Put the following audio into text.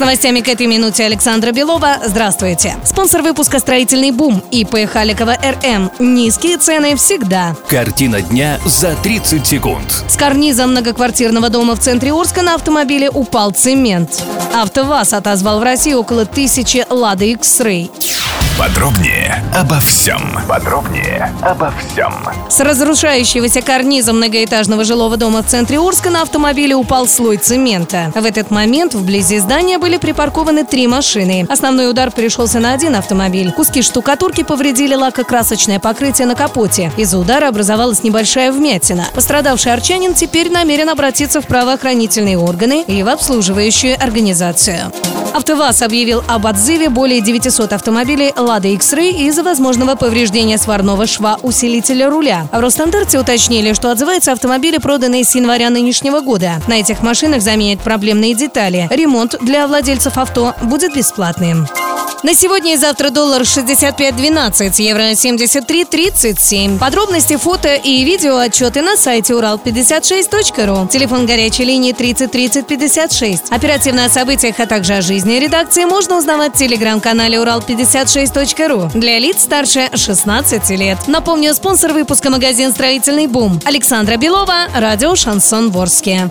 С новостями к этой минуте Александра Белова. Здравствуйте. Спонсор выпуска «Строительный бум» ИП Халикова РМ. Низкие цены всегда. Картина дня за 30 секунд. С карниза многоквартирного дома в центре Орска на автомобиле упал цемент. АвтоВАЗ отозвал в России около тысячи «Лада X-Ray». Подробнее обо всем. Подробнее обо всем. С разрушающегося карниза многоэтажного жилого дома в центре Орска на автомобиле упал слой цемента. В этот момент вблизи здания были припаркованы три машины. Основной удар пришелся на один автомобиль. Куски штукатурки повредили лакокрасочное покрытие на капоте. Из-за удара образовалась небольшая вмятина. Пострадавший арчанин теперь намерен обратиться в правоохранительные органы и в обслуживающую организацию. АвтоВАЗ объявил об отзыве более 900 автомобилей «Лада X-Ray» из-за возможного повреждения сварного шва усилителя руля. В Росстандарте уточнили, что отзываются автомобили, проданные с января нынешнего года. На этих машинах заменят проблемные детали. Ремонт для владельцев авто будет бесплатным. На сегодня и завтра доллар 65.12, евро 73.37. Подробности, фото и видео отчеты на сайте урал56.ру. Телефон горячей линии 30 30 56. Оперативно о событиях, а также о жизни редакции можно узнавать в телеграм-канале урал56.ру для лиц старше 16 лет. Напомню, спонсор выпуска магазин «Строительный бум». Александра Белова, радио «Шансон Ворске».